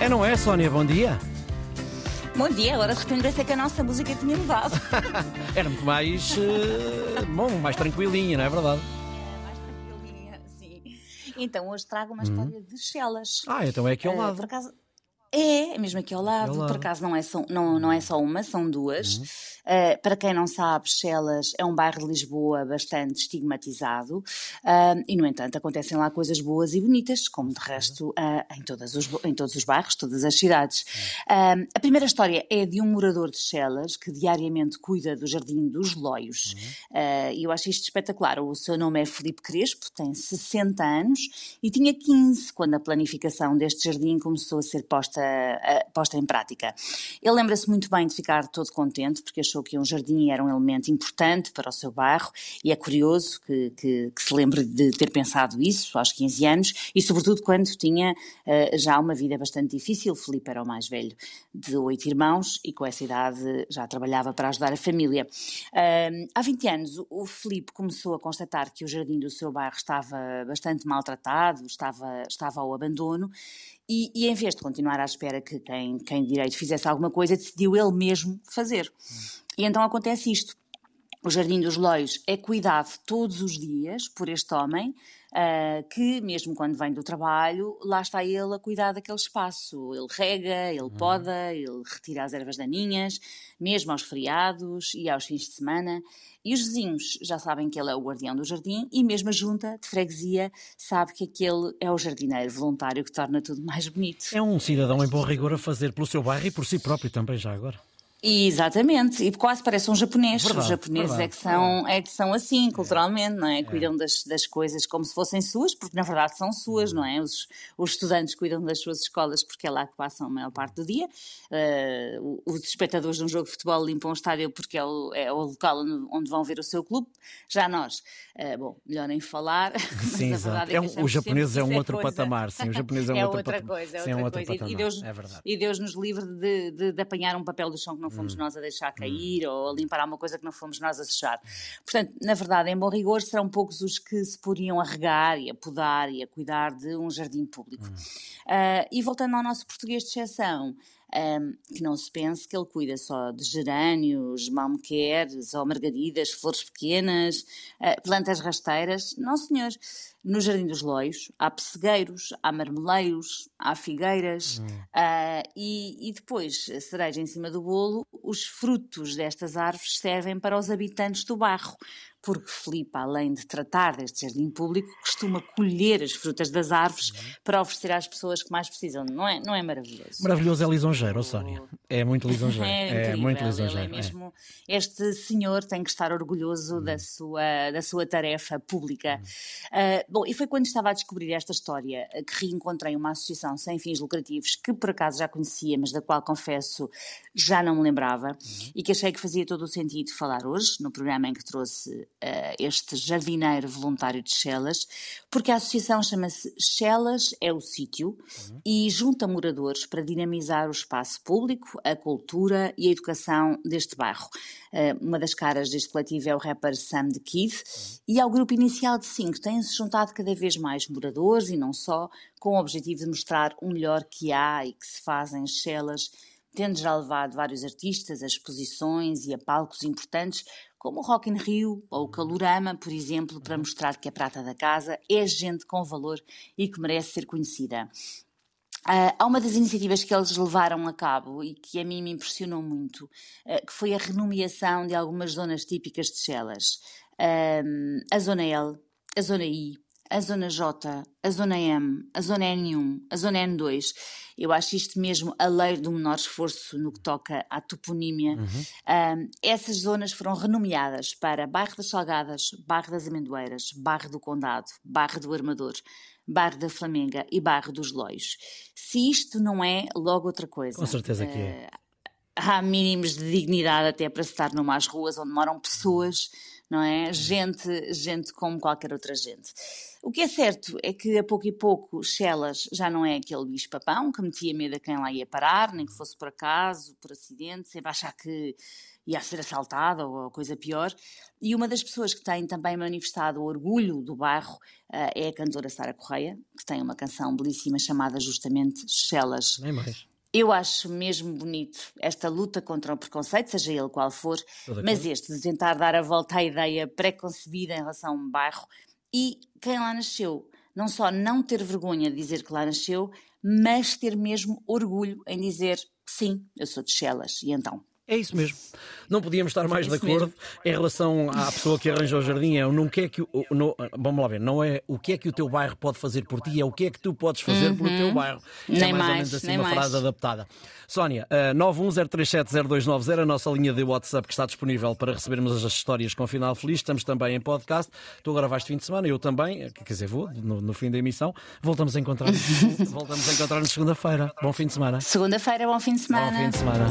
É, não é, Sónia? Bom dia. Bom dia, agora de repente pensei que a nossa música tinha mudado. Era muito mais. eh, bom, mais tranquilinha, não é verdade? Mais tranquilinha, sim. Então hoje trago uma história de Chelas. Ah, então é aqui ao Eh, lado. Por acaso. É, é mesmo aqui ao lado. Uhum. Por acaso não é só, não, não é só uma, são duas. Eh, para quem não sabe, Chelas é um bairro de Lisboa bastante estigmatizado ah, e, no entanto, acontecem lá coisas boas e bonitas, como de resto ah, em, todas os, em todos os bairros, todas as cidades. Ah, a primeira história é de um morador de Chelas que diariamente cuida do Jardim dos Loios. Ah, E eu acho isto espetacular. O seu nome é Felipe Crespo, tem 60 anos e tinha 15 quando a planificação deste jardim começou a ser posta, ah, posta em prática. Ele lembra-se muito bem de ficar todo contente porque achou que um jardim era um elemento importante para o seu bairro e é curioso que, que- que se lembre de ter pensado isso aos 15 anos e sobretudo quando tinha ah, já uma vida bastante difícil. Felipe era o mais velho de oito irmãos e com essa idade já trabalhava para ajudar a família. Ahm, há 20 anos, o- o Felipe começou a constatar que o jardim do seu bairro estava bastante maltratado, estava, estava ao abandono, e, e em vez de continuar à espera que quem, quem direito fizesse alguma coisa, decidiu ele mesmo fazer. E então acontece isto. O Jardim dos Loios é cuidado todos os dias por este homem, ah, que mesmo quando vem do trabalho, lá está ele a cuidar daquele espaço. Ele rega, ele poda, ele retira as ervas daninhas, mesmo aos feriados e aos fins de semana. E os vizinhos já sabem que ele é o guardião do jardim e mesmo a junta de freguesia sabe que aquele é o jardineiro voluntário que torna tudo mais bonito. É um cidadão em bom rigor a fazer pelo seu bairro e por si próprio também, já agora. Exatamente, e quase parece um japonês. Verdade, Os japoneses verdade, é, que são, é que são assim, culturalmente, não é? Cuidam das, das coisas como se fossem suas, porque na verdade são suas, não é? Os, os estudantes cuidam das suas escolas porque é lá que passam a maior parte do dia. O- os espectadores de um jogo de futebol limpam o estádio porque é o, é o local onde, vão ver o seu clube. Já nós, eh, bom, melhor nem falar. Sim, exato. É um- achamos o japonês sempre é um que isso outro coisa. patamar, sim, o japonês é um outro outra patamar. coisa, é Sim, é um outra coisa. E- E Deus, é verdade. e Deus nos livre de, de- de apanhar um papel do chão que não fomos Hum. nós a deixar cair ou a limpar alguma coisa que não fomos nós a sujar. Portanto, na verdade, em bom rigor, serão poucos os que se poriam a regar e a podar e a cuidar de um jardim público. Hum. Ah, e voltando ao nosso português de exceção, ahm, que não se pense que ele cuida só de gerânios, malmequeres ou margaridas, flores pequenas, ah, plantas rasteiras. Não, senhores. No Jardim dos Loios há pessegueiros, há marmeleiros, há figueiras ah, e, e depois, cereja em cima do bolo, os frutos destas árvores servem para os habitantes do bairro, porque Filipe, além de tratar deste jardim público, costuma colher as frutas das árvores para oferecer às pessoas que mais precisam. Não é, não é maravilhoso? Maravilhoso é lisonjeiro, Sónia. É muito lisonjeiro. É, É, incrível, muito ele lisonjeiro. é é. mesmo, Este senhor tem que estar orgulhoso da, sua, da sua tarefa pública. Ah, bom, e foi quando estava a descobrir esta história que reencontrei uma associação sem fins lucrativos que por acaso já conhecia, mas da qual confesso já não me lembrava e que achei que fazia todo o sentido falar hoje, no programa em que trouxe este jardineiro voluntário de Chelas, porque a associação chama-se Chelas é o Sítio e junta moradores para dinamizar o espaço público, a cultura e a educação deste bairro. Eh, Uma das caras deste coletivo é o rapper Sam the Kid e ao grupo inicial de cinco têm-se juntado cada vez mais moradores e não só, com o objetivo de mostrar o melhor que há e que se faz em Chelas, tendo já levado vários artistas a exposições e a palcos importantes, como o Rock in Rio ou o Calorama, por exemplo, para mostrar que a prata da casa é gente com valor e que merece ser conhecida. Ah, há uma das iniciativas que eles levaram a cabo e que a mim me impressionou muito, ah, que foi a renomeação de algumas zonas típicas de Chelas. Ahm, a Zona L, a Zona I, a Zona J, a Zona M, a Zona N1, a Zona N2. Eu acho isto mesmo a lei do menor esforço no que toca à toponímia. Ahm, essas zonas foram renomeadas para Bairro das Salgadas, Bairro das Amendoeiras, Bairro do Condado, Bairro do Armador, Bairro da Flamenga e Bairro dos Loios. Se isto não é, logo outra coisa. Com certeza que é. há mínimos de dignidade até para estar numas ruas onde moram pessoas não é? Gente, gente como qualquer outra gente. O que é certo é que a pouco e pouco Chelas já não é aquele bicho-papão que metia medo a quem lá ia parar, nem que fosse por acaso, por acidente, sempre achar que ia ser assaltada ou coisa pior. E uma das pessoas que tem também manifestado o orgulho do bairro uh, é a cantora Sara Correia, que tem uma canção belíssima chamada justamente Chelas. Nem mais. Eu acho mesmo bonito esta luta contra o preconceito, seja ele qual for, mas este de tentar dar a volta à ideia pré-concebida em relação a um bairro e quem lá nasceu, não só não ter vergonha de dizer que lá nasceu, mas ter mesmo orgulho em dizer sim, eu sou de Chelas, e então? É isso mesmo. Não podíamos estar mais é de acordo mesmo. em relação à pessoa que arranjou o jardim. É não que é que o, não, vamos lá ver, não é o que é que o teu bairro pode fazer por ti, é o que é que tu podes fazer uhum. pelo teu bairro. Nem é mais, mais ou menos assim uma mais. frase adaptada. Sónia, uh, 910370290, a nossa linha de WhatsApp que está disponível para recebermos as histórias com final feliz. Estamos também em podcast. Tu agora vais de fim de semana, eu também, quer dizer, vou no, no fim da emissão. Voltamos a encontrar voltamos a encontrar-nos segunda-feira. Bom fim de semana. Segunda-feira, bom fim de semana. Bom fim de semana.